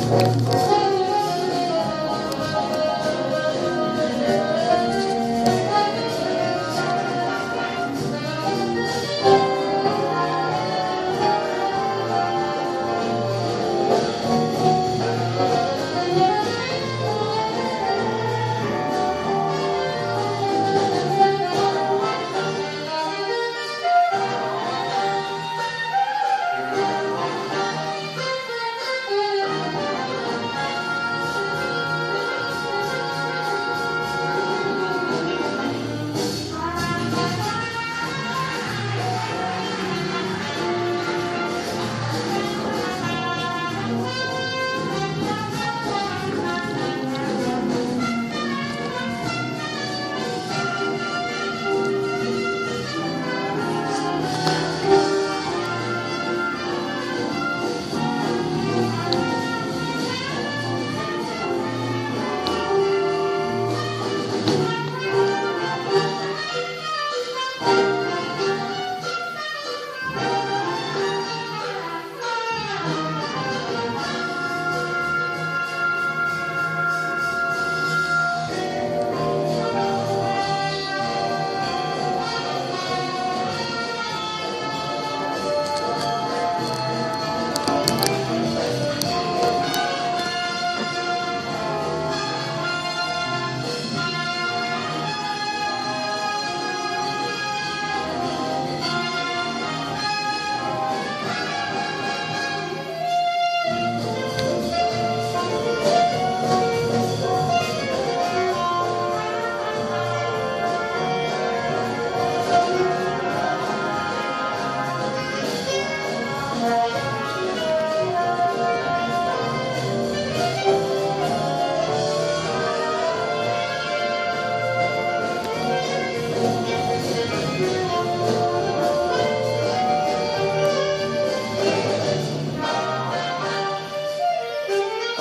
Música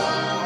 far.